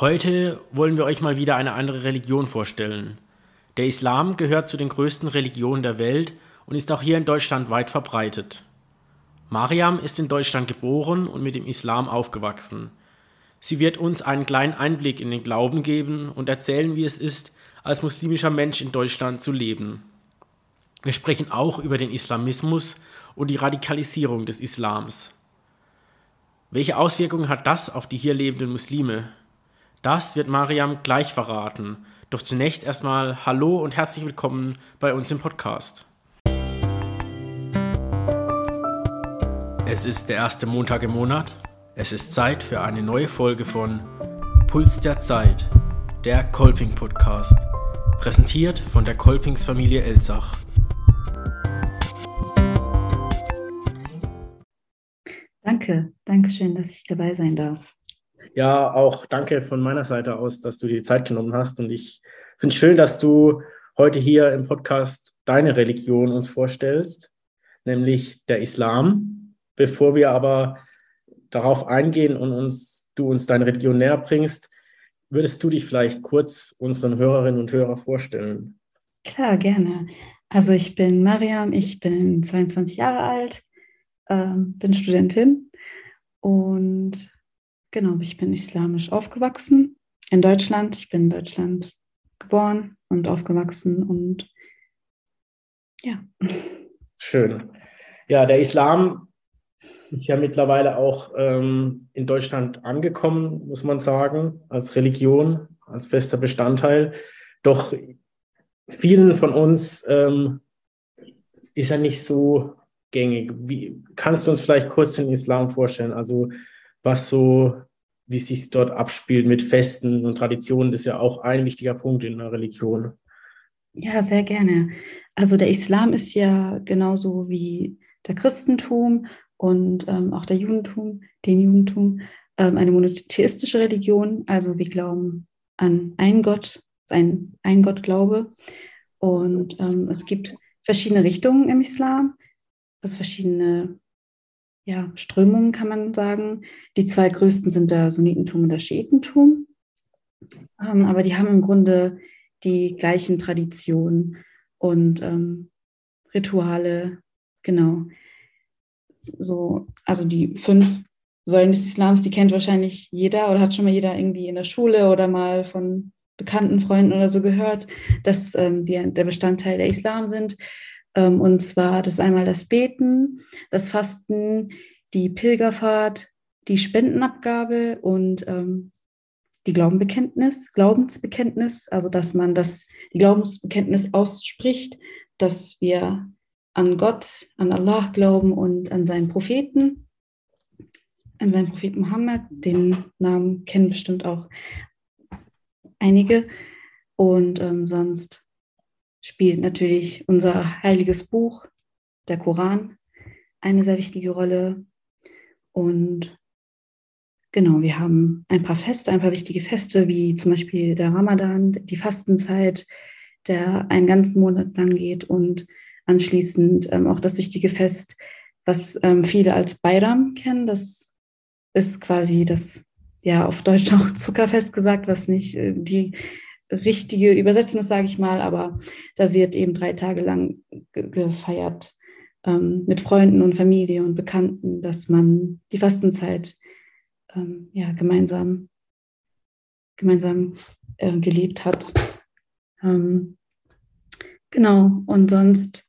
Heute wollen wir euch mal wieder eine andere Religion vorstellen. Der Islam gehört zu den größten Religionen der Welt und ist auch hier in Deutschland weit verbreitet. Mariam ist in Deutschland geboren und mit dem Islam aufgewachsen. Sie wird uns einen kleinen Einblick in den Glauben geben und erzählen, wie es ist, als muslimischer Mensch in Deutschland zu leben. Wir sprechen auch über den Islamismus und die Radikalisierung des Islams. Welche Auswirkungen hat das auf die hier lebenden Muslime? Das wird Mariam gleich verraten. Doch zunächst erstmal Hallo und herzlich willkommen bei uns im Podcast. Es ist der erste Montag im Monat. Es ist Zeit für eine neue Folge von Puls der Zeit, der Kolping Podcast, präsentiert von der Kolpingsfamilie Elsach. Danke, danke schön, dass ich dabei sein darf. Ja, auch danke von meiner Seite aus, dass du dir die Zeit genommen hast. Und ich finde es schön, dass du heute hier im Podcast deine Religion uns vorstellst, nämlich der Islam. Bevor wir aber darauf eingehen und uns, du uns deine Religion näher bringst, würdest du dich vielleicht kurz unseren Hörerinnen und Hörern vorstellen? Klar, gerne. Also ich bin Mariam, ich bin 22 Jahre alt, ähm, bin Studentin und Genau, ich bin islamisch aufgewachsen in Deutschland. Ich bin in Deutschland geboren und aufgewachsen und ja. Schön. Ja, der Islam ist ja mittlerweile auch ähm, in Deutschland angekommen, muss man sagen, als Religion, als fester Bestandteil. Doch vielen von uns ähm, ist er nicht so gängig. Wie, kannst du uns vielleicht kurz den Islam vorstellen? Also was so, wie sich dort abspielt mit Festen und Traditionen, ist ja auch ein wichtiger Punkt in der Religion. Ja, sehr gerne. Also der Islam ist ja genauso wie der Christentum und ähm, auch der Judentum, den Judentum, ähm, eine monotheistische Religion. Also wir glauben an einen Gott, ein, ein Gottglaube. Und ähm, es gibt verschiedene Richtungen im Islam, also verschiedene ja, Strömungen, kann man sagen. Die zwei größten sind der Sunnitentum und der Schiitentum. Ähm, aber die haben im Grunde die gleichen Traditionen und ähm, Rituale, genau. So, also die fünf Säulen des Islams, die kennt wahrscheinlich jeder oder hat schon mal jeder irgendwie in der Schule oder mal von bekannten Freunden oder so gehört, dass ähm, die der Bestandteil der Islam sind. Ähm, und zwar das einmal das Beten, das Fasten, die Pilgerfahrt, die Spendenabgabe und ähm, die Glaubenbekenntnis, Glaubensbekenntnis, also dass man das, die Glaubensbekenntnis ausspricht, dass wir an Gott, an Allah glauben und an seinen Propheten, an seinen Propheten Mohammed, den Namen kennen bestimmt auch einige. Und ähm, sonst spielt natürlich unser heiliges Buch, der Koran, eine sehr wichtige Rolle. Und genau, wir haben ein paar Feste, ein paar wichtige Feste, wie zum Beispiel der Ramadan, die Fastenzeit, der einen ganzen Monat lang geht und anschließend ähm, auch das wichtige Fest, was ähm, viele als Bayram kennen. Das ist quasi das, ja, auf Deutsch auch Zuckerfest gesagt, was nicht äh, die richtige Übersetzung ist, sage ich mal, aber da wird eben drei Tage lang gefeiert ähm, mit Freunden und Familie und Bekannten, dass man die Fastenzeit ähm, ja, gemeinsam, gemeinsam äh, gelebt hat. Ähm, genau, und sonst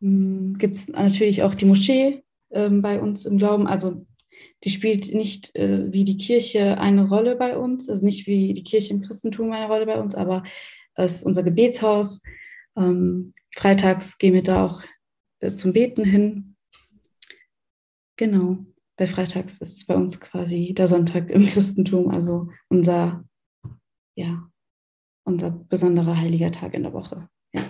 hm, gibt es natürlich auch die Moschee ähm, bei uns im Glauben. Also die spielt nicht äh, wie die Kirche eine Rolle bei uns, also nicht wie die Kirche im Christentum eine Rolle bei uns, aber es ist unser Gebetshaus. Ähm, freitags gehen wir da auch äh, zum Beten hin. Genau, bei Freitags ist es bei uns quasi der Sonntag im Christentum, also unser, ja, unser besonderer heiliger Tag in der Woche. Ja.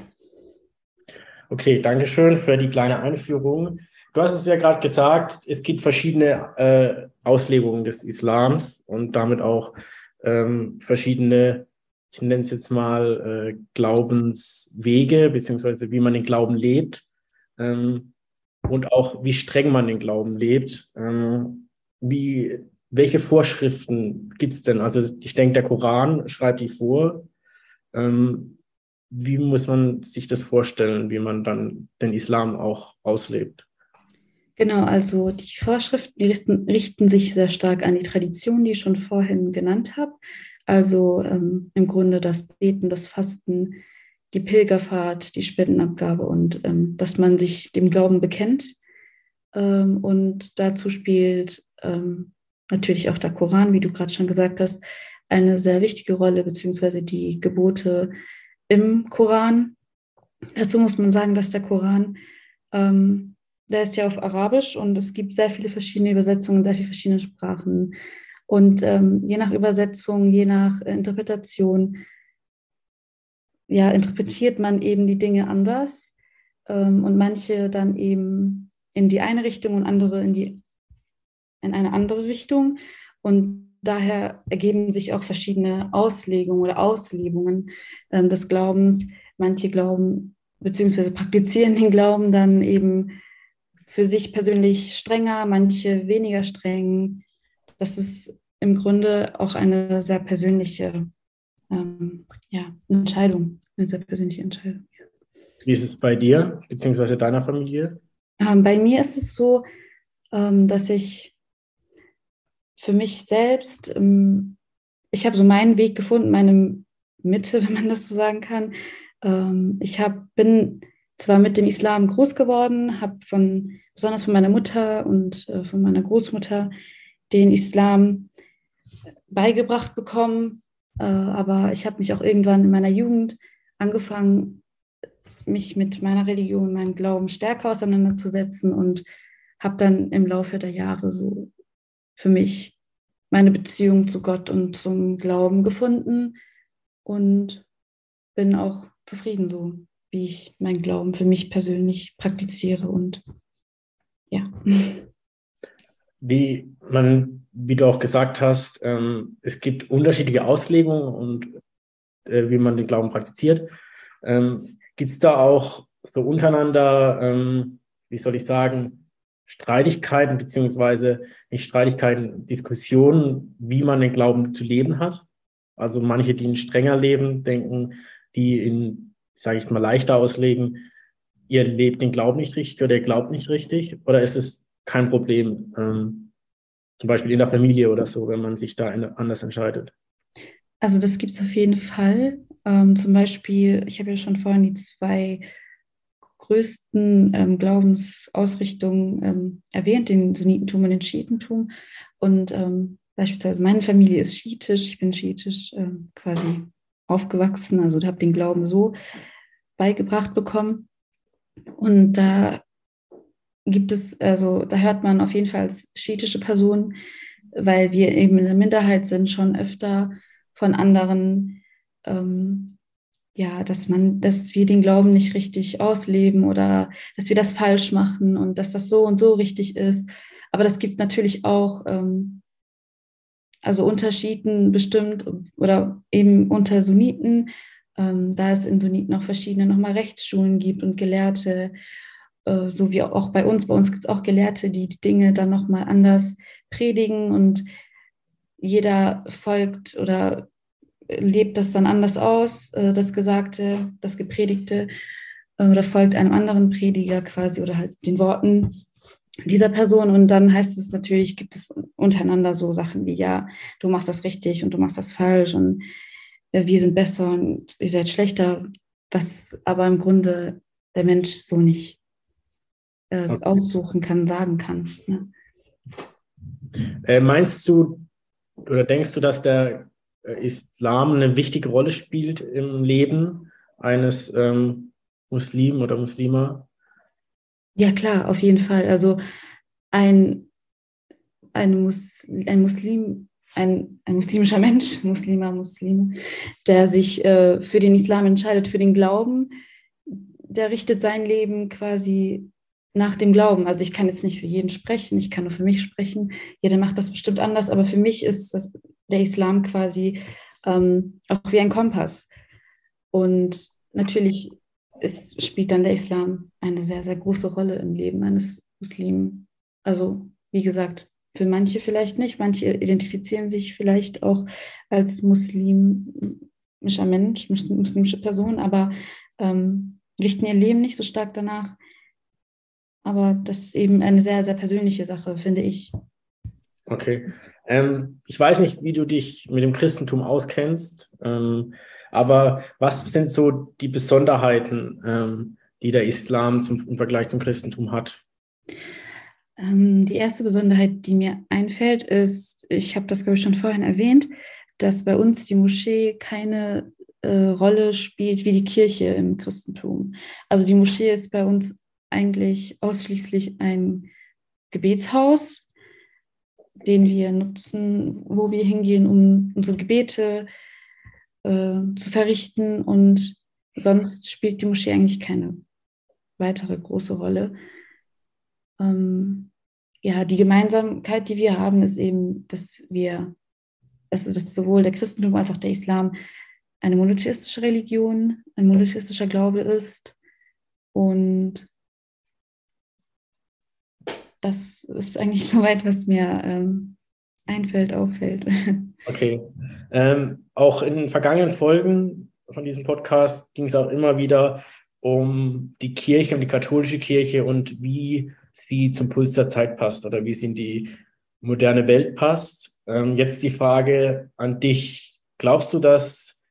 Okay, danke schön für die kleine Einführung. Du hast es ja gerade gesagt, es gibt verschiedene äh, Auslegungen des Islams und damit auch ähm, verschiedene, ich nenne es jetzt mal, äh, Glaubenswege, beziehungsweise wie man den Glauben lebt ähm, und auch wie streng man den Glauben lebt. Ähm, wie welche Vorschriften gibt es denn? Also ich denke, der Koran schreibt die vor. Ähm, wie muss man sich das vorstellen, wie man dann den Islam auch auslebt? Genau, also die Vorschriften die richten, richten sich sehr stark an die Tradition, die ich schon vorhin genannt habe. Also ähm, im Grunde das Beten, das Fasten, die Pilgerfahrt, die Spendenabgabe und ähm, dass man sich dem Glauben bekennt. Ähm, und dazu spielt ähm, natürlich auch der Koran, wie du gerade schon gesagt hast, eine sehr wichtige Rolle, beziehungsweise die Gebote im Koran. Dazu muss man sagen, dass der Koran, ähm, der ist ja auf Arabisch und es gibt sehr viele verschiedene Übersetzungen, sehr viele verschiedene Sprachen. Und ähm, je nach Übersetzung, je nach Interpretation, ja, interpretiert man eben die Dinge anders ähm, und manche dann eben in die eine Richtung und andere in, die, in eine andere Richtung. Und daher ergeben sich auch verschiedene Auslegungen oder Auslebungen ähm, des Glaubens. Manche glauben beziehungsweise praktizieren den Glauben dann eben für sich persönlich strenger, manche weniger streng. Das ist im Grunde auch eine sehr persönliche ähm, ja, Entscheidung, eine sehr persönliche Entscheidung. Wie ist es bei dir beziehungsweise deiner Familie? Ähm, bei mir ist es so, ähm, dass ich für mich selbst, ähm, ich habe so meinen Weg gefunden, meine Mitte, wenn man das so sagen kann. Ähm, ich hab, bin zwar mit dem Islam groß geworden, habe von, besonders von meiner Mutter und äh, von meiner Großmutter den Islam beigebracht bekommen, äh, aber ich habe mich auch irgendwann in meiner Jugend angefangen, mich mit meiner Religion, meinem Glauben stärker auseinanderzusetzen und habe dann im Laufe der Jahre so für mich meine Beziehung zu Gott und zum Glauben gefunden und bin auch zufrieden so, wie ich meinen Glauben für mich persönlich praktiziere und ja. Wie man, wie du auch gesagt hast, ähm, es gibt unterschiedliche Auslegungen und äh, wie man den Glauben praktiziert. Ähm, gibt es da auch so untereinander, ähm, wie soll ich sagen, Streitigkeiten, beziehungsweise nicht Streitigkeiten, Diskussionen, wie man den Glauben zu leben hat. Also manche, die ihn strenger leben, denken, die ihn, sage ich mal, leichter auslegen, ihr lebt den Glauben nicht richtig oder ihr glaubt nicht richtig. Oder ist es kein Problem, ähm, zum Beispiel in der Familie oder so, wenn man sich da anders entscheidet? Also das gibt es auf jeden Fall. Ähm, zum Beispiel, ich habe ja schon vorhin die zwei größten ähm, Glaubensausrichtungen ähm, erwähnt, den Sunnitentum und den Schiitentum. Und ähm, beispielsweise meine Familie ist schiitisch, ich bin schiitisch ähm, quasi aufgewachsen, also habe den Glauben so beigebracht bekommen. Und da gibt es, also da hört man auf jeden Fall als schiitische Person, weil wir eben in der Minderheit sind, schon öfter von anderen ähm, ja, dass man, dass wir den Glauben nicht richtig ausleben oder dass wir das falsch machen und dass das so und so richtig ist. Aber das gibt es natürlich auch, ähm, also Unterschieden bestimmt oder eben unter Sunniten, ähm, da es in Sunniten auch verschiedene nochmal Rechtsschulen gibt und Gelehrte, äh, so wie auch bei uns. Bei uns gibt es auch Gelehrte, die die Dinge dann nochmal anders predigen und jeder folgt oder lebt das dann anders aus, äh, das Gesagte, das Gepredigte, äh, oder folgt einem anderen Prediger quasi oder halt den Worten dieser Person. Und dann heißt es natürlich, gibt es untereinander so Sachen wie, ja, du machst das richtig und du machst das falsch und äh, wir sind besser und ihr seid schlechter, was aber im Grunde der Mensch so nicht äh, okay. aussuchen kann, sagen kann. Ne? Äh, meinst du oder denkst du, dass der äh, Islam eine wichtige Rolle spielt im Leben eines ähm, Muslim oder Muslima? Ja, klar, auf jeden Fall. Also ein, ein, Mus, ein Muslim, ein, ein muslimischer Mensch, Muslima, Muslim, der sich äh, für den Islam entscheidet, für den Glauben, der richtet sein Leben quasi nach dem Glauben. Also ich kann jetzt nicht für jeden sprechen, ich kann nur für mich sprechen. Jeder macht das bestimmt anders, aber für mich ist das, der Islam quasi ähm, auch wie ein Kompass. Und natürlich ist, spielt dann der Islam eine sehr, sehr große Rolle im Leben eines Muslimen. Also wie gesagt, für manche vielleicht nicht. Manche identifizieren sich vielleicht auch als muslimischer Mensch, muslimische Person, aber ähm, richten ihr Leben nicht so stark danach. Aber das ist eben eine sehr, sehr persönliche Sache, finde ich. Okay. Ähm, ich weiß nicht, wie du dich mit dem Christentum auskennst, ähm, aber was sind so die Besonderheiten, ähm, die der Islam zum, im Vergleich zum Christentum hat? Ähm, die erste Besonderheit, die mir einfällt, ist, ich habe das, glaube ich, schon vorhin erwähnt, dass bei uns die Moschee keine äh, Rolle spielt wie die Kirche im Christentum. Also die Moschee ist bei uns eigentlich ausschließlich ein Gebetshaus, den wir nutzen, wo wir hingehen, um unsere Gebete äh, zu verrichten. Und sonst spielt die Moschee eigentlich keine weitere große Rolle. Ähm, ja, die Gemeinsamkeit, die wir haben, ist eben, dass wir, also dass sowohl der Christentum als auch der Islam eine monotheistische Religion, ein monotheistischer Glaube ist. Und das ist eigentlich soweit, was mir ähm, einfällt, auffällt. Okay. Ähm, auch in den vergangenen Folgen von diesem Podcast ging es auch immer wieder um die Kirche, um die katholische Kirche und wie sie zum Puls der Zeit passt oder wie sie in die moderne Welt passt. Ähm, jetzt die Frage an dich. Glaubst du, dass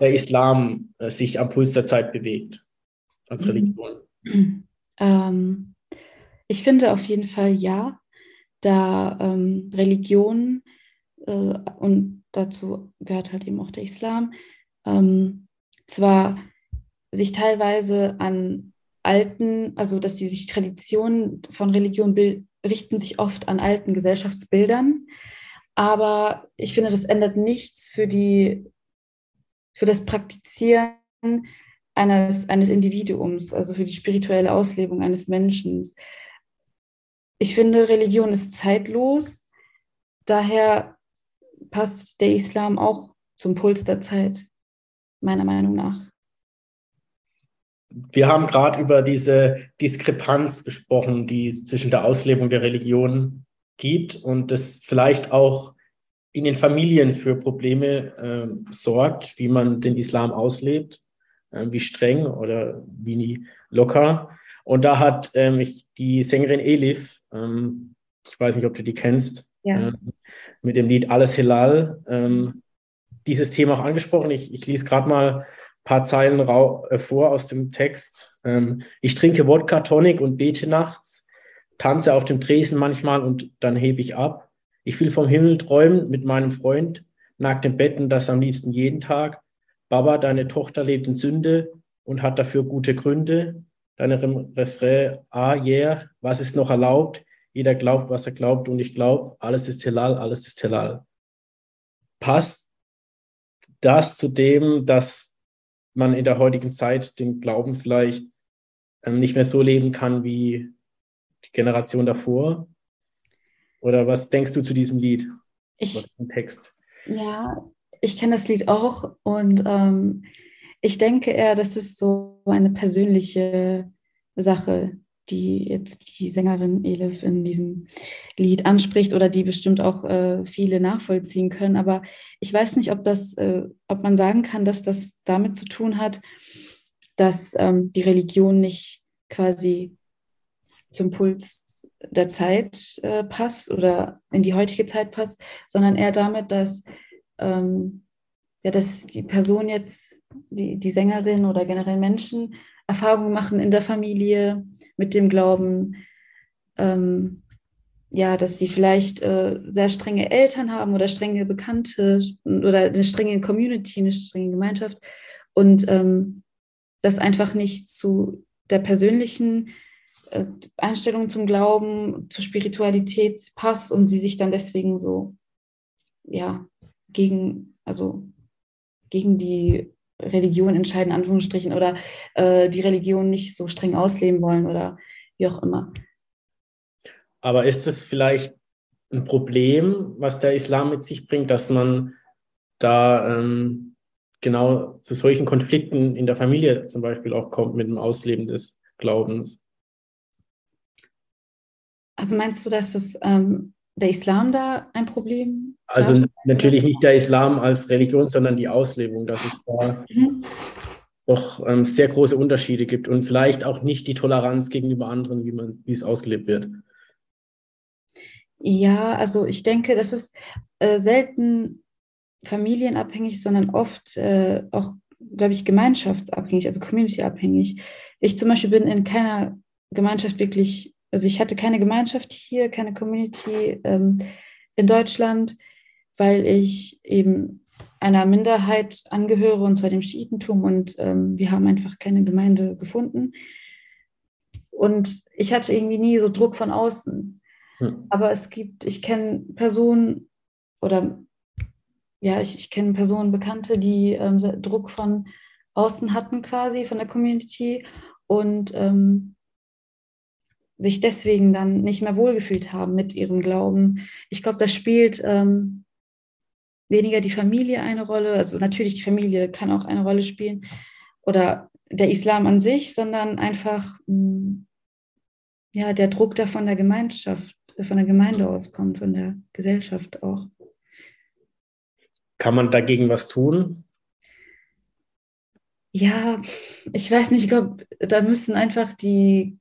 der Islam äh, sich am Puls der Zeit bewegt als Religion? Ähm, ich finde auf jeden Fall ja, da ähm, Religion äh, und dazu gehört halt eben auch der Islam, ähm, zwar sich teilweise an alten, also dass die sich Traditionen von Religion richten sich oft an alten Gesellschaftsbildern, aber ich finde, das ändert nichts für die für das Praktizieren eines, eines Individuums, also für die spirituelle Auslebung eines Menschen ich finde, Religion ist zeitlos. Daher passt der Islam auch zum Puls der Zeit, meiner Meinung nach. Wir haben gerade über diese Diskrepanz gesprochen, die es zwischen der Auslebung der Religion gibt und das vielleicht auch in den Familien für Probleme äh, sorgt, wie man den Islam auslebt, äh, wie streng oder wie locker. Und da hat ähm, ich, die Sängerin Elif, ähm, ich weiß nicht, ob du die kennst, ja. äh, mit dem Lied Alles Hilal, ähm, dieses Thema auch angesprochen. Ich, ich lese gerade mal ein paar Zeilen äh, vor aus dem Text. Ähm, ich trinke Wodka Tonic und bete nachts, tanze auf dem Tresen manchmal und dann hebe ich ab. Ich will vom Himmel träumen mit meinem Freund, nackt im Betten, das am liebsten jeden Tag. Baba, deine Tochter lebt in Sünde und hat dafür gute Gründe deinem Refrain, ah yeah, was ist noch erlaubt? Jeder glaubt, was er glaubt und ich glaube, alles ist Helal, alles ist Helal. Passt das zu dem, dass man in der heutigen Zeit den Glauben vielleicht ähm, nicht mehr so leben kann wie die Generation davor? Oder was denkst du zu diesem Lied? Ich, was Text? Ja, ich kenne das Lied auch und ähm, ich denke eher, das ist so eine persönliche Sache, die jetzt die Sängerin Elif in diesem Lied anspricht oder die bestimmt auch äh, viele nachvollziehen können. Aber ich weiß nicht, ob das, äh, ob man sagen kann, dass das damit zu tun hat, dass ähm, die Religion nicht quasi zum Puls der Zeit äh, passt oder in die heutige Zeit passt, sondern eher damit, dass ähm, ja, dass die Person jetzt, die, die Sängerin oder generell Menschen Erfahrungen machen in der Familie mit dem Glauben, ähm, ja, dass sie vielleicht äh, sehr strenge Eltern haben oder strenge Bekannte oder eine strenge Community, eine strenge Gemeinschaft und ähm, das einfach nicht zu der persönlichen äh, Einstellung zum Glauben, zur Spiritualität passt und sie sich dann deswegen so, ja, gegen, also gegen die Religion entscheiden, Anführungsstrichen, oder äh, die Religion nicht so streng ausleben wollen oder wie auch immer. Aber ist es vielleicht ein Problem, was der Islam mit sich bringt, dass man da ähm, genau zu solchen Konflikten in der Familie zum Beispiel auch kommt mit dem Ausleben des Glaubens? Also meinst du, dass es ähm, der Islam da ein Problem? Also da? natürlich nicht der Islam als Religion, sondern die Auslebung, dass es da mhm. doch ähm, sehr große Unterschiede gibt und vielleicht auch nicht die Toleranz gegenüber anderen, wie, man, wie es ausgelebt wird. Ja, also ich denke, das ist äh, selten familienabhängig, sondern oft äh, auch, glaube ich, gemeinschaftsabhängig, also communityabhängig. Ich zum Beispiel bin in keiner Gemeinschaft wirklich, also ich hatte keine Gemeinschaft hier, keine Community ähm, in Deutschland, weil ich eben einer Minderheit angehöre, und zwar dem Schiitentum, und ähm, wir haben einfach keine Gemeinde gefunden. Und ich hatte irgendwie nie so Druck von außen. Hm. Aber es gibt, ich kenne Personen oder ja, ich, ich kenne Personen, Bekannte, die ähm, Druck von außen hatten quasi, von der Community und ähm, sich deswegen dann nicht mehr wohlgefühlt haben mit ihrem Glauben. Ich glaube, da spielt ähm, weniger die Familie eine Rolle, also natürlich die Familie kann auch eine Rolle spielen oder der Islam an sich, sondern einfach mh, hm, ja, der Druck, der von der Gemeinschaft von der Gemeinde auskommt, von der Gesellschaft auch. Kann man dagegen was tun? Ja, ich weiß nicht, ich glaube, da müssen einfach die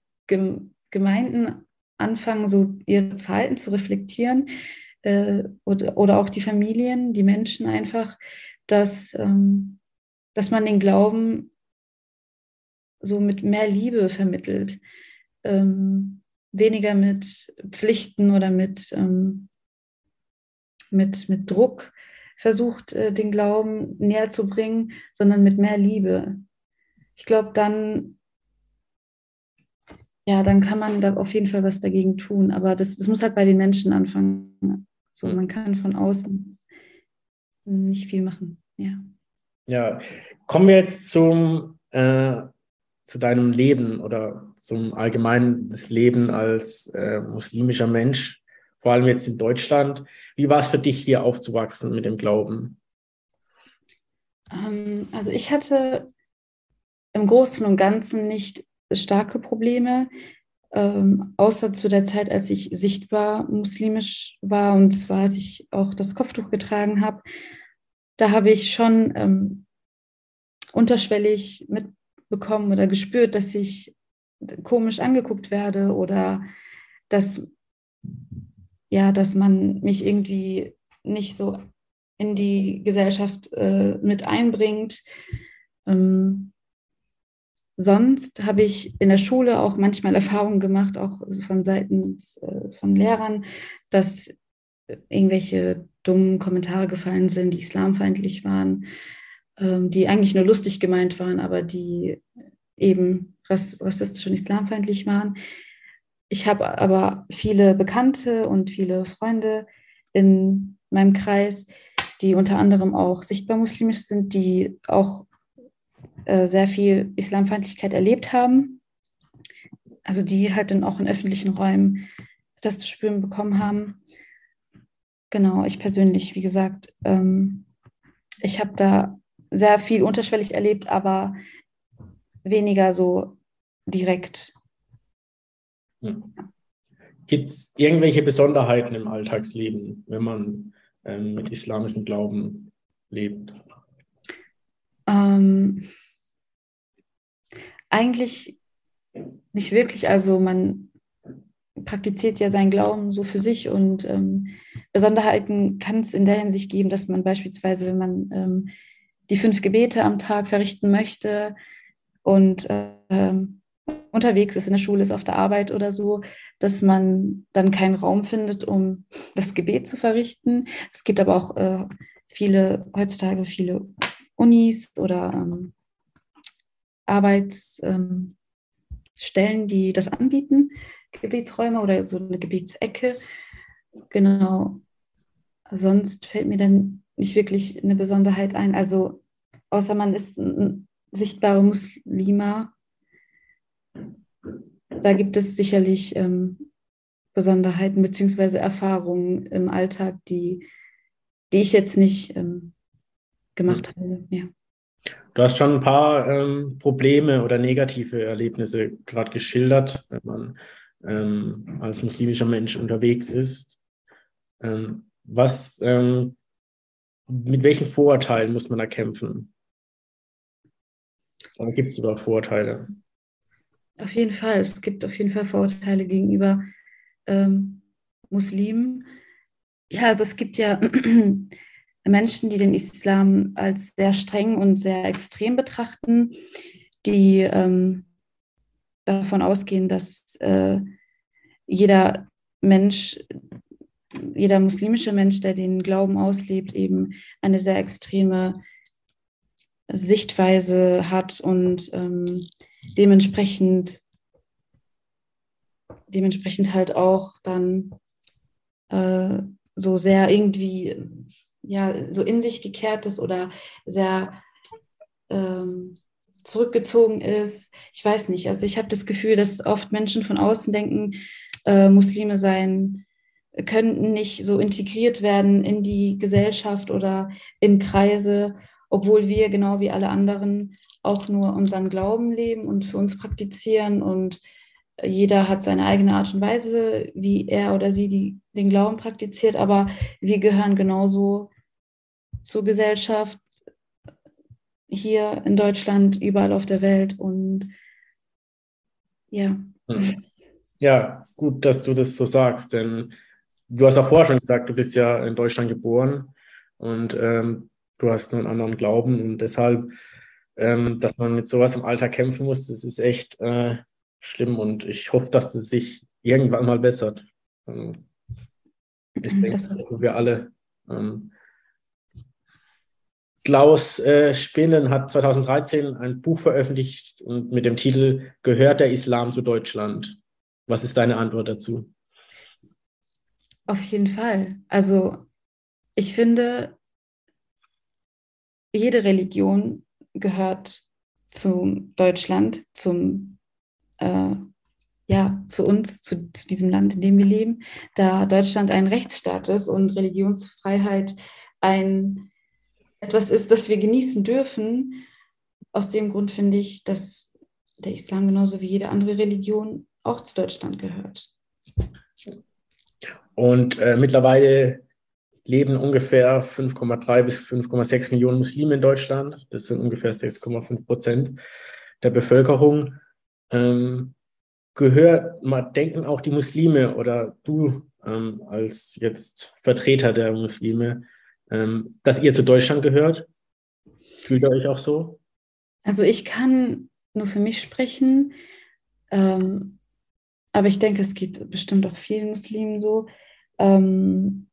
Gemeinden anfangen, so ihr Verhalten zu reflektieren äh, oder, oder auch die Familien, die Menschen einfach, dass, ähm, dass man den Glauben so mit mehr Liebe vermittelt. Ähm, weniger mit Pflichten oder mit, ähm, mit, mit Druck versucht, äh, den Glauben näher zu bringen, sondern mit mehr Liebe. Ich glaube, dann, ja, dann kann man da auf jeden Fall was dagegen tun. Aber das, das muss halt bei den Menschen anfangen. So, man kann von außen nicht viel machen. Ja. Ja, kommen wir jetzt zum äh, zu deinem Leben oder zum allgemeinen das Leben als äh, muslimischer Mensch, vor allem jetzt in Deutschland. Wie war es für dich, hier aufzuwachsen mit dem Glauben? Ähm, also ich hatte im Großen und Ganzen nicht starke Probleme, ähm, außer zu der Zeit, als ich sichtbar muslimisch war und zwar, als ich auch das Kopftuch getragen habe. Da habe ich schon ähm, unterschwellig mit bekommen oder gespürt, dass ich komisch angeguckt werde oder dass, ja, dass man mich irgendwie nicht so in die Gesellschaft äh, mit einbringt. Ähm, sonst habe ich in der Schule auch manchmal Erfahrungen gemacht, auch von Seiten äh, von Lehrern, dass irgendwelche dummen Kommentare gefallen sind, die islamfeindlich waren ähm, die eigentlich nur lustig gemeint waren, aber die eben rassistisch und islamfeindlich waren. Ich habe aber viele Bekannte und viele Freunde in meinem Kreis, die unter anderem auch sichtbar muslimisch sind, die auch äh, sehr viel Islamfeindlichkeit erlebt haben. Also die halt dann auch in öffentlichen Räumen das zu spüren bekommen haben. Genau, ich persönlich, wie gesagt, ähm, ich habe da sehr viel unterschwellig erlebt, aber weniger so direkt. Hm. Gibt es irgendwelche Besonderheiten im Alltagsleben, wenn man ähm, mit islamischem Glauben lebt? Ähm, eigentlich nicht wirklich. Also man praktiziert ja seinen Glauben so für sich und ähm, Besonderheiten kann es in der Hinsicht geben, dass man beispielsweise, wenn man ähm, die fünf Gebete am Tag verrichten möchte und äh, unterwegs ist in der Schule, ist auf der Arbeit oder so, dass man dann keinen Raum findet, um das Gebet zu verrichten. Es gibt aber auch äh, viele, heutzutage viele Unis oder ähm, Arbeitsstellen, die das anbieten, Gebetsräume oder so eine Gebetsecke. Genau. Sonst fällt mir dann nicht wirklich eine Besonderheit ein. Also außer man ist ein sichtbarer Muslima. Da gibt es sicherlich ähm, Besonderheiten bzw. Erfahrungen im Alltag, die, die ich jetzt nicht ähm, gemacht habe. Ja. Du hast schon ein paar ähm, Probleme oder negative Erlebnisse gerade geschildert, wenn man ähm, als muslimischer Mensch unterwegs ist. Ähm, was, ähm, mit welchen Vorurteilen muss man da kämpfen? Oder gibt es überhaupt Vorurteile? Auf jeden Fall. Es gibt auf jeden Fall Vorurteile gegenüber ähm, Muslimen. Ja, also es gibt ja Menschen, die den Islam als sehr streng und sehr extrem betrachten, die ähm, davon ausgehen, dass äh, jeder Mensch, jeder muslimische Mensch, der den Glauben auslebt, eben eine sehr extreme Sichtweise hat und ähm, dementsprechend, dementsprechend halt auch dann äh, so sehr irgendwie ja so in sich gekehrt ist oder sehr ähm, zurückgezogen ist. Ich weiß nicht. Also ich habe das Gefühl, dass oft Menschen von außen denken, äh, Muslime sein könnten nicht so integriert werden in die Gesellschaft oder in Kreise, obwohl wir genau wie alle anderen auch nur unseren Glauben leben und für uns praktizieren und jeder hat seine eigene Art und Weise, wie er oder sie die, den Glauben praktiziert, aber wir gehören genauso zur Gesellschaft hier in Deutschland, überall auf der Welt und ja. Hm. Ja, gut, dass du das so sagst, denn du hast auch vorher schon gesagt, du bist ja in Deutschland geboren und ähm, du hast nur einen anderen Glauben und deshalb, ähm, dass man mit sowas im Alter kämpfen muss, das ist echt äh, schlimm und ich hoffe, dass es sich irgendwann mal bessert. Ähm, ich denke, das tun wir alle. Ähm, Klaus äh, Spinnen hat 2013 ein Buch veröffentlicht und mit dem Titel Gehört der Islam zu Deutschland? Was ist deine Antwort dazu? Auf jeden Fall. Also ich finde, jede Religion gehört zu Deutschland, zum, äh, ja, zu uns, zu, zu, diesem Land, in dem wir leben, da Deutschland ein Rechtsstaat ist und Religionsfreiheit ein etwas ist, das wir genießen dürfen. Aus dem Grund finde ich, dass der Islam genauso wie jede andere Religion auch zu Deutschland gehört. Und äh, mittlerweile leben ungefähr 5,3 bis 5,6 Millionen Muslime in Deutschland. Das sind ungefähr 6,5 Prozent der Bevölkerung. Ähm, gehört, mal denken auch die Muslime oder du ähm, als jetzt Vertreter der Muslime, ähm, dass ihr zu Deutschland gehört? Fühlt ihr euch auch so? Also ich kann nur für mich sprechen. Ähm, aber ich denke, es geht bestimmt auch vielen Muslimen so. Ähm,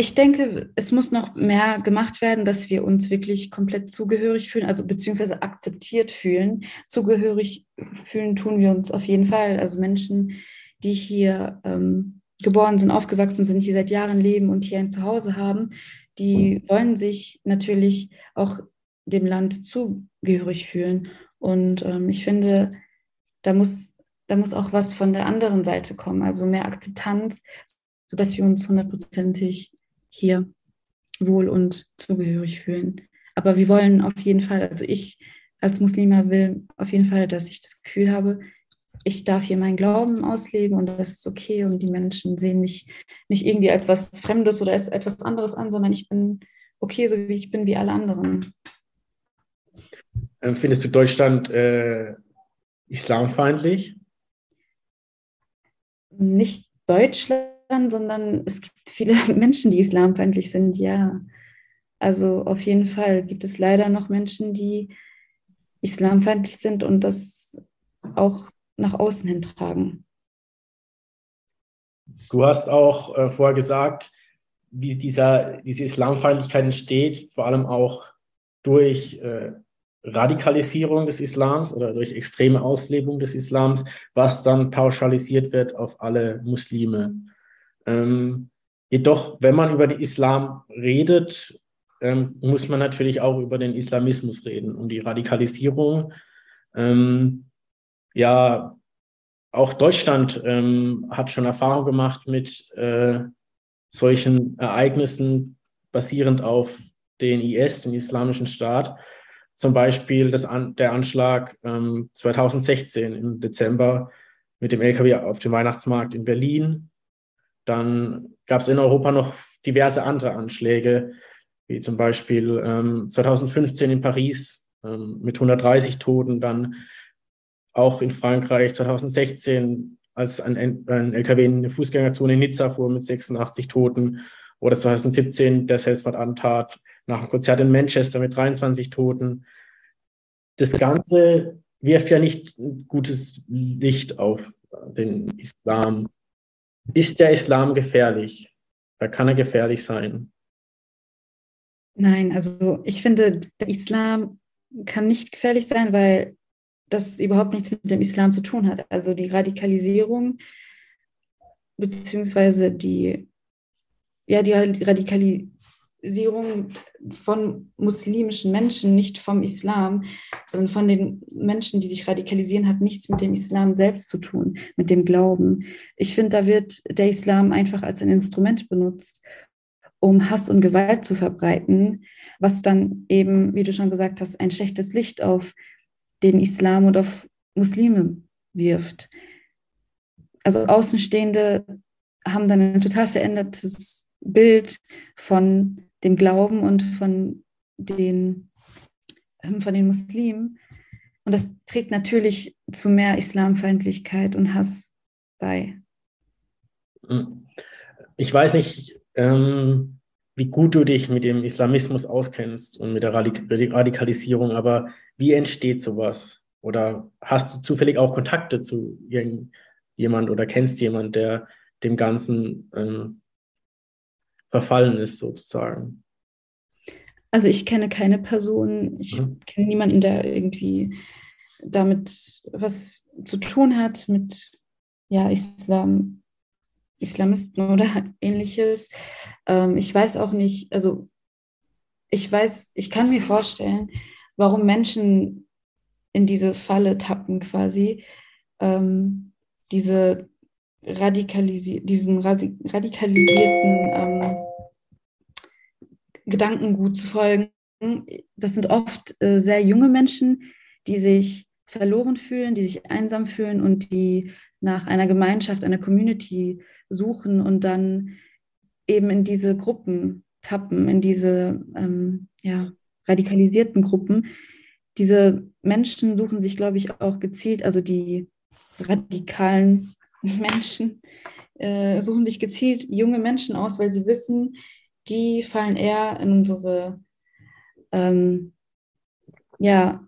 ich denke, es muss noch mehr gemacht werden, dass wir uns wirklich komplett zugehörig fühlen, also beziehungsweise akzeptiert fühlen. Zugehörig fühlen tun wir uns auf jeden Fall. Also Menschen, die hier ähm, geboren sind, aufgewachsen sind, hier seit Jahren leben und hier ein Zuhause haben, die wollen sich natürlich auch dem Land zugehörig fühlen. Und ähm, ich finde, da muss da muss auch was von der anderen Seite kommen, also mehr Akzeptanz, sodass wir uns hundertprozentig hier wohl und zugehörig fühlen. Aber wir wollen auf jeden Fall, also ich als Muslima will auf jeden Fall, dass ich das Gefühl habe, ich darf hier meinen Glauben ausleben und das ist okay und die Menschen sehen mich nicht irgendwie als was Fremdes oder als etwas anderes an, sondern ich bin okay, so wie ich bin, wie alle anderen. Ähm, findest du Deutschland äh, islamfeindlich? nicht Deutschland, sondern es gibt viele Menschen, die islamfeindlich sind, ja. Also auf jeden Fall gibt es leider noch Menschen, die islamfeindlich sind und das auch nach außen hin tragen. Du hast auch äh, vorher gesagt, wie dieser, diese Islamfeindlichkeit entsteht, vor allem auch durch äh, Radikalisierung des Islams oder durch extreme Auslebung des Islams, was dann pauschalisiert wird auf alle Muslime. Ähm, jedoch, wenn man über den Islam redet, ähm, muss man natürlich auch über den Islamismus reden und die Radikalisierung. Ähm, ja, auch Deutschland ähm, hat schon Erfahrung gemacht mit äh, solchen Ereignissen basierend auf den IS, den Islamischen Staat zum Beispiel das der Anschlag ähm, 2016 im Dezember mit dem LKW auf dem Weihnachtsmarkt in Berlin. Dann gab es in Europa noch diverse andere Anschläge, wie zum Beispiel ähm, 2015 in Paris ähm, mit 130 Toten, dann auch in Frankreich 2016, als ein, ein LKW in eine Fußgängerzone in Nizza fuhr mit 86 Toten, oder 2017 der Selbstmordattentat nach einem Konzert in Manchester mit 23 Toten. Das Ganze wirft ja nicht ein gutes Licht auf den Islam. Ist der Islam gefährlich? Da kann er gefährlich sein? Nein, also ich finde, der Islam kann nicht gefährlich sein, weil das überhaupt nichts mit dem Islam zu tun hat. Also die Radikalisierung beziehungsweise die, ja, die Radikalisierung von muslimischen Menschen, nicht vom Islam, sondern von den Menschen, die sich radikalisieren, hat nichts mit dem Islam selbst zu tun, mit dem Glauben. Ich finde, da wird der Islam einfach als ein Instrument benutzt, um Hass und Gewalt zu verbreiten, was dann eben, wie du schon gesagt hast, ein schlechtes Licht auf den Islam und auf Muslime wirft. Also Außenstehende haben dann ein total verändertes Bild von dem Glauben und von den, ähm, von den Muslimen. Und das trägt natürlich zu mehr Islamfeindlichkeit und Hass bei. Hm. Ich weiß nicht, ähm, wie gut du dich mit dem Islamismus auskennst und mit der Radikalisierung, aber wie entsteht sowas? Oder hast du zufällig auch Kontakte zu irgendjemand oder kennst jemand, der dem Ganzen ähm, verfallen ist, sozusagen? Also ich kenne keine Person, ich mhm. kenne niemanden, der irgendwie damit was zu tun hat, mit ja, Islam, Islamisten oder ähnliches. Ähm, ich weiß auch nicht, also ich weiß, ich kann mir vorstellen, warum Menschen in diese Falle tappen quasi, ähm, diese radikalisi diesen radikalisierten ähm, Gedankengut zu folgen. Das sind oft äh, sehr junge Menschen, die sich verloren fühlen, die sich einsam fühlen und die nach einer Gemeinschaft, einer Community suchen und dann eben in diese Gruppen tappen, in diese ähm, ja, radikalisierten Gruppen. Diese Menschen suchen sich, glaube ich, auch gezielt, also die radikalen Menschen äh, suchen sich gezielt junge Menschen aus, weil sie wissen, die fallen eher in unsere, ähm, ja,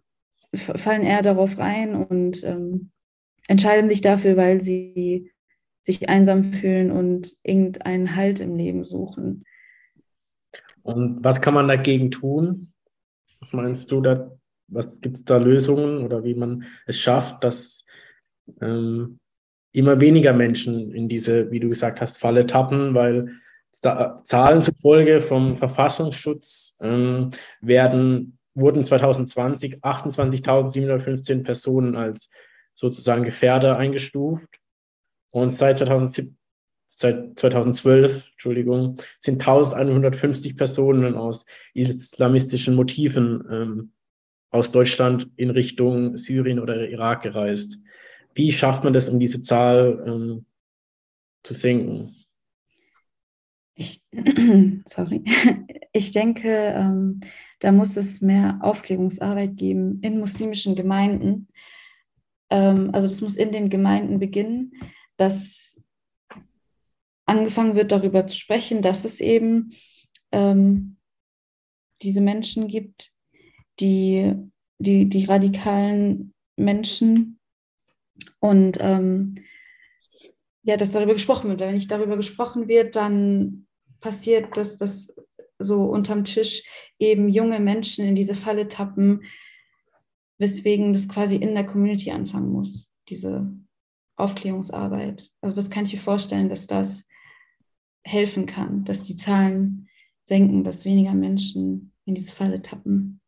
fallen eher darauf rein und ähm, entscheiden sich dafür, weil sie sich einsam fühlen und irgendeinen Halt im Leben suchen. Und was kann man dagegen tun? Was meinst du da? Was gibt es da Lösungen oder wie man es schafft, dass ähm, immer weniger Menschen in diese, wie du gesagt hast, Falle tappen, weil Zahlen zufolge vom Verfassungsschutz ähm, werden, wurden 2020 28.715 Personen als sozusagen Gefährder eingestuft. Und seit, 2007, seit 2012 Entschuldigung, sind 1150 Personen aus islamistischen Motiven ähm, aus Deutschland in Richtung Syrien oder Irak gereist. Wie schafft man das, um diese Zahl ähm, zu senken? Ich, sorry. Ich denke, ähm, da muss es mehr Aufklärungsarbeit geben in muslimischen Gemeinden. Ähm, also das muss in den Gemeinden beginnen dass angefangen wird, darüber zu sprechen, dass es eben ähm, diese Menschen gibt, die, die, die radikalen Menschen und ähm, ja, dass darüber gesprochen wird. Wenn nicht darüber gesprochen wird, dann passiert, dass das so unterm Tisch eben junge Menschen in diese Falle tappen, weswegen das quasi in der Community anfangen muss, diese Aufklärungsarbeit. Also das kann ich mir vorstellen, dass das helfen kann, dass die Zahlen senken, dass weniger Menschen in diese Falle tappen.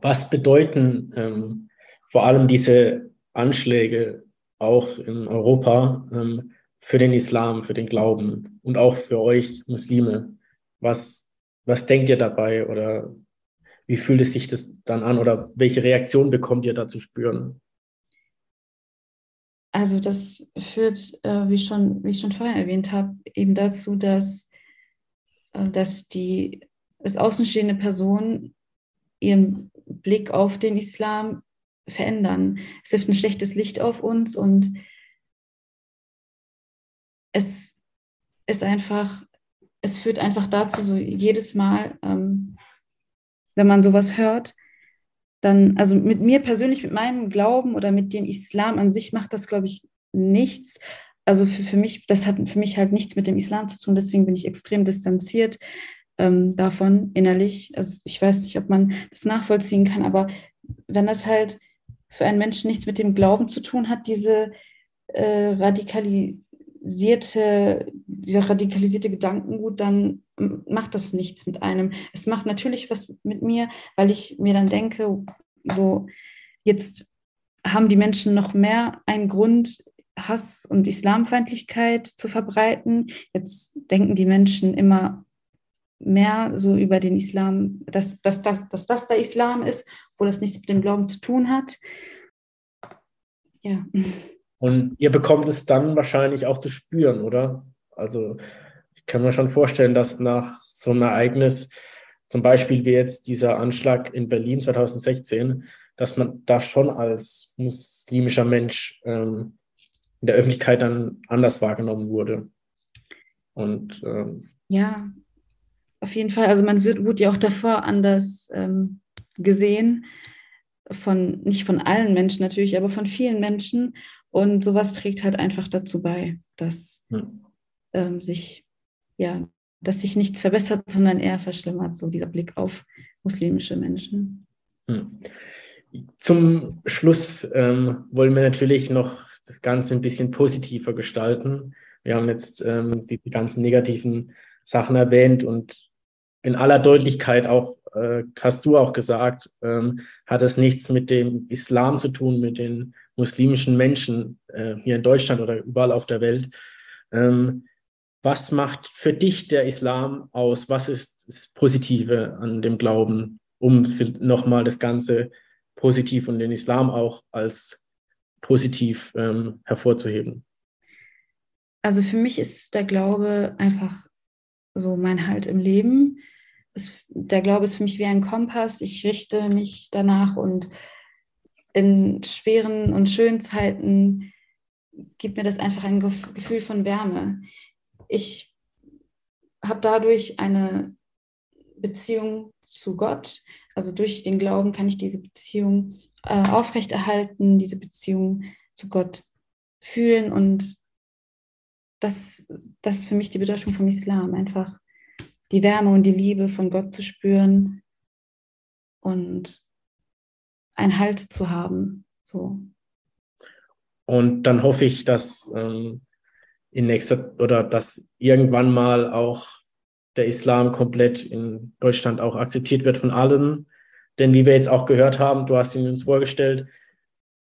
Was bedeuten ähm, vor allem diese Anschläge auch in Europa ähm, für den Islam, für den Glauben und auch für euch Muslime? Was, was denkt ihr dabei oder wie fühlt es sich das dann an oder welche Reaktion bekommt ihr da zu spüren? Also das führt, äh, wie, schon, wie ich schon vorher erwähnt habe, eben dazu, dass, äh, dass die als außenstehende Person ihren Blick auf den Islam verändern. Es wirft ein schlechtes Licht auf uns und es ist einfach, es führt einfach dazu, so jedes Mal, ähm, wenn man sowas hört, dann, also mit mir persönlich, mit meinem Glauben oder mit dem Islam an sich macht das, glaube ich, nichts. Also für, für mich, das hat für mich halt nichts mit dem Islam zu tun, deswegen bin ich extrem distanziert ähm, davon innerlich. Also ich weiß nicht, ob man das nachvollziehen kann, aber wenn das halt für einen Menschen nichts mit dem Glauben zu tun hat, diese äh, radikalisierte, dieser radikalisierte Gedankengut, dann macht das nichts mit einem. Es macht natürlich was mit mir, weil ich mir dann denke, so jetzt haben die Menschen noch mehr einen Grund, Hass und Islamfeindlichkeit zu verbreiten. Jetzt denken die Menschen immer mehr so über den Islam, dass, dass, dass, dass das der Islam ist, wo das nichts mit dem Glauben zu tun hat. Ja. Und ihr bekommt es dann wahrscheinlich auch zu spüren, oder? Also ich kann mir schon vorstellen, dass nach so einem Ereignis, zum Beispiel wie jetzt dieser Anschlag in Berlin 2016, dass man da schon als muslimischer Mensch ähm, in der Öffentlichkeit dann anders wahrgenommen wurde. Und ähm, ja, auf jeden Fall. Also man wird, wurde ja auch davor anders ähm, gesehen, von, nicht von allen Menschen natürlich, aber von vielen Menschen. Und sowas trägt halt einfach dazu bei, dass hm. ähm, sich, ja, dass sich nichts verbessert, sondern eher verschlimmert, so dieser Blick auf muslimische Menschen. Hm. Zum Schluss ähm, wollen wir natürlich noch das Ganze ein bisschen positiver gestalten. Wir haben jetzt ähm, die, die ganzen negativen Sachen erwähnt und in aller Deutlichkeit auch, äh, hast du auch gesagt, ähm, hat es nichts mit dem Islam zu tun, mit den muslimischen Menschen äh, hier in Deutschland oder überall auf der Welt. Ähm, was macht für dich der Islam aus? Was ist das Positive an dem Glauben, um nochmal das Ganze positiv und den Islam auch als positiv ähm, hervorzuheben? Also für mich ist der Glaube einfach so mein Halt im Leben es, der Glaube ist für mich wie ein Kompass. Ich richte mich danach und in schweren und schönen Zeiten gibt mir das einfach ein Gefühl von Wärme. Ich habe dadurch eine Beziehung zu Gott. Also durch den Glauben kann ich diese Beziehung äh, aufrechterhalten, diese Beziehung zu Gott fühlen. Und das, das ist für mich die Bedeutung vom Islam. Einfach die Wärme und die Liebe von Gott zu spüren und einen Halt zu haben. So. Und dann hoffe ich, dass ähm, in nächster oder dass irgendwann mal auch der Islam komplett in Deutschland auch akzeptiert wird von allen. Denn wie wir jetzt auch gehört haben, du hast ihn uns vorgestellt,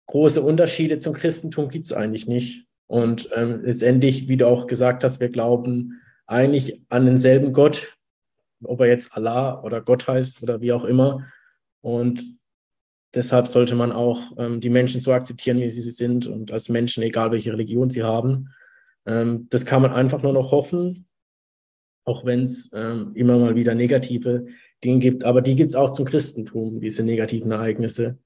große Unterschiede zum Christentum gibt es eigentlich nicht. Und ähm, letztendlich, wie du auch gesagt hast, wir glauben eigentlich an denselben Gott, ob er jetzt Allah oder Gott heißt oder wie auch immer. Und deshalb sollte man auch ähm, die Menschen so akzeptieren, wie sie sind und als Menschen, egal welche Religion sie haben. Ähm, das kann man einfach nur noch hoffen, auch wenn es ähm, immer mal wieder negative Dinge gibt. Aber die gibt es auch zum Christentum, diese negativen Ereignisse,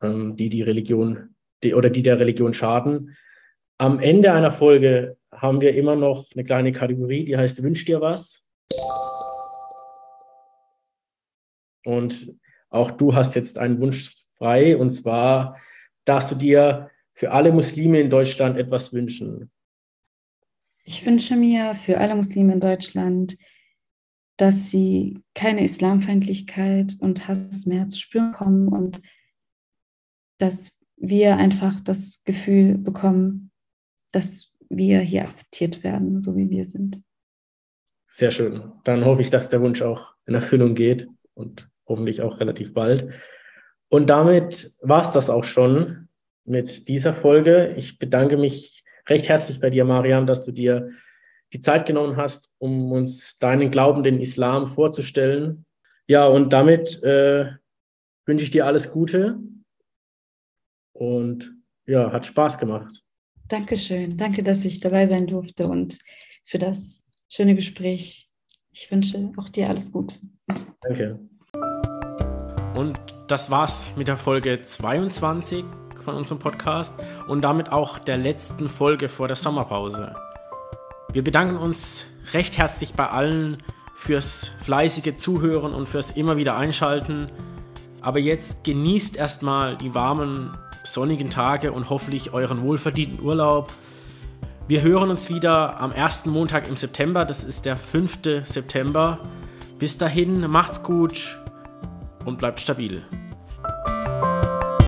ähm, die die Religion die, oder die der Religion schaden. Am Ende einer Folge haben wir immer noch eine kleine Kategorie, die heißt Wünsch dir was. Und auch du hast jetzt einen Wunsch frei, und zwar darfst du dir für alle Muslime in Deutschland etwas wünschen. Ich wünsche mir für alle Muslime in Deutschland, dass sie keine Islamfeindlichkeit und Hass mehr zu spüren kommen und dass wir einfach das Gefühl bekommen, dass wir hier akzeptiert werden, so wie wir sind. Sehr schön. Dann hoffe ich, dass der Wunsch auch in Erfüllung geht und hoffentlich auch relativ bald. Und damit war es das auch schon mit dieser Folge. Ich bedanke mich recht herzlich bei dir, Mariam, dass du dir die Zeit genommen hast, um uns deinen Glauben, den Islam vorzustellen. Ja, und damit äh, wünsche ich dir alles Gute und ja, hat Spaß gemacht. Dankeschön. Danke, dass ich dabei sein durfte und für das schöne Gespräch. Ich wünsche auch dir alles Gute. Danke. Und das war's mit der Folge 22 von unserem Podcast und damit auch der letzten Folge vor der Sommerpause. Wir bedanken uns recht herzlich bei allen fürs fleißige Zuhören und fürs immer wieder Einschalten. Aber jetzt genießt erstmal die warmen, sonnigen Tage und hoffentlich euren wohlverdienten Urlaub. Wir hören uns wieder am ersten Montag im September, das ist der 5. September. Bis dahin, macht's gut und bleibt stabil.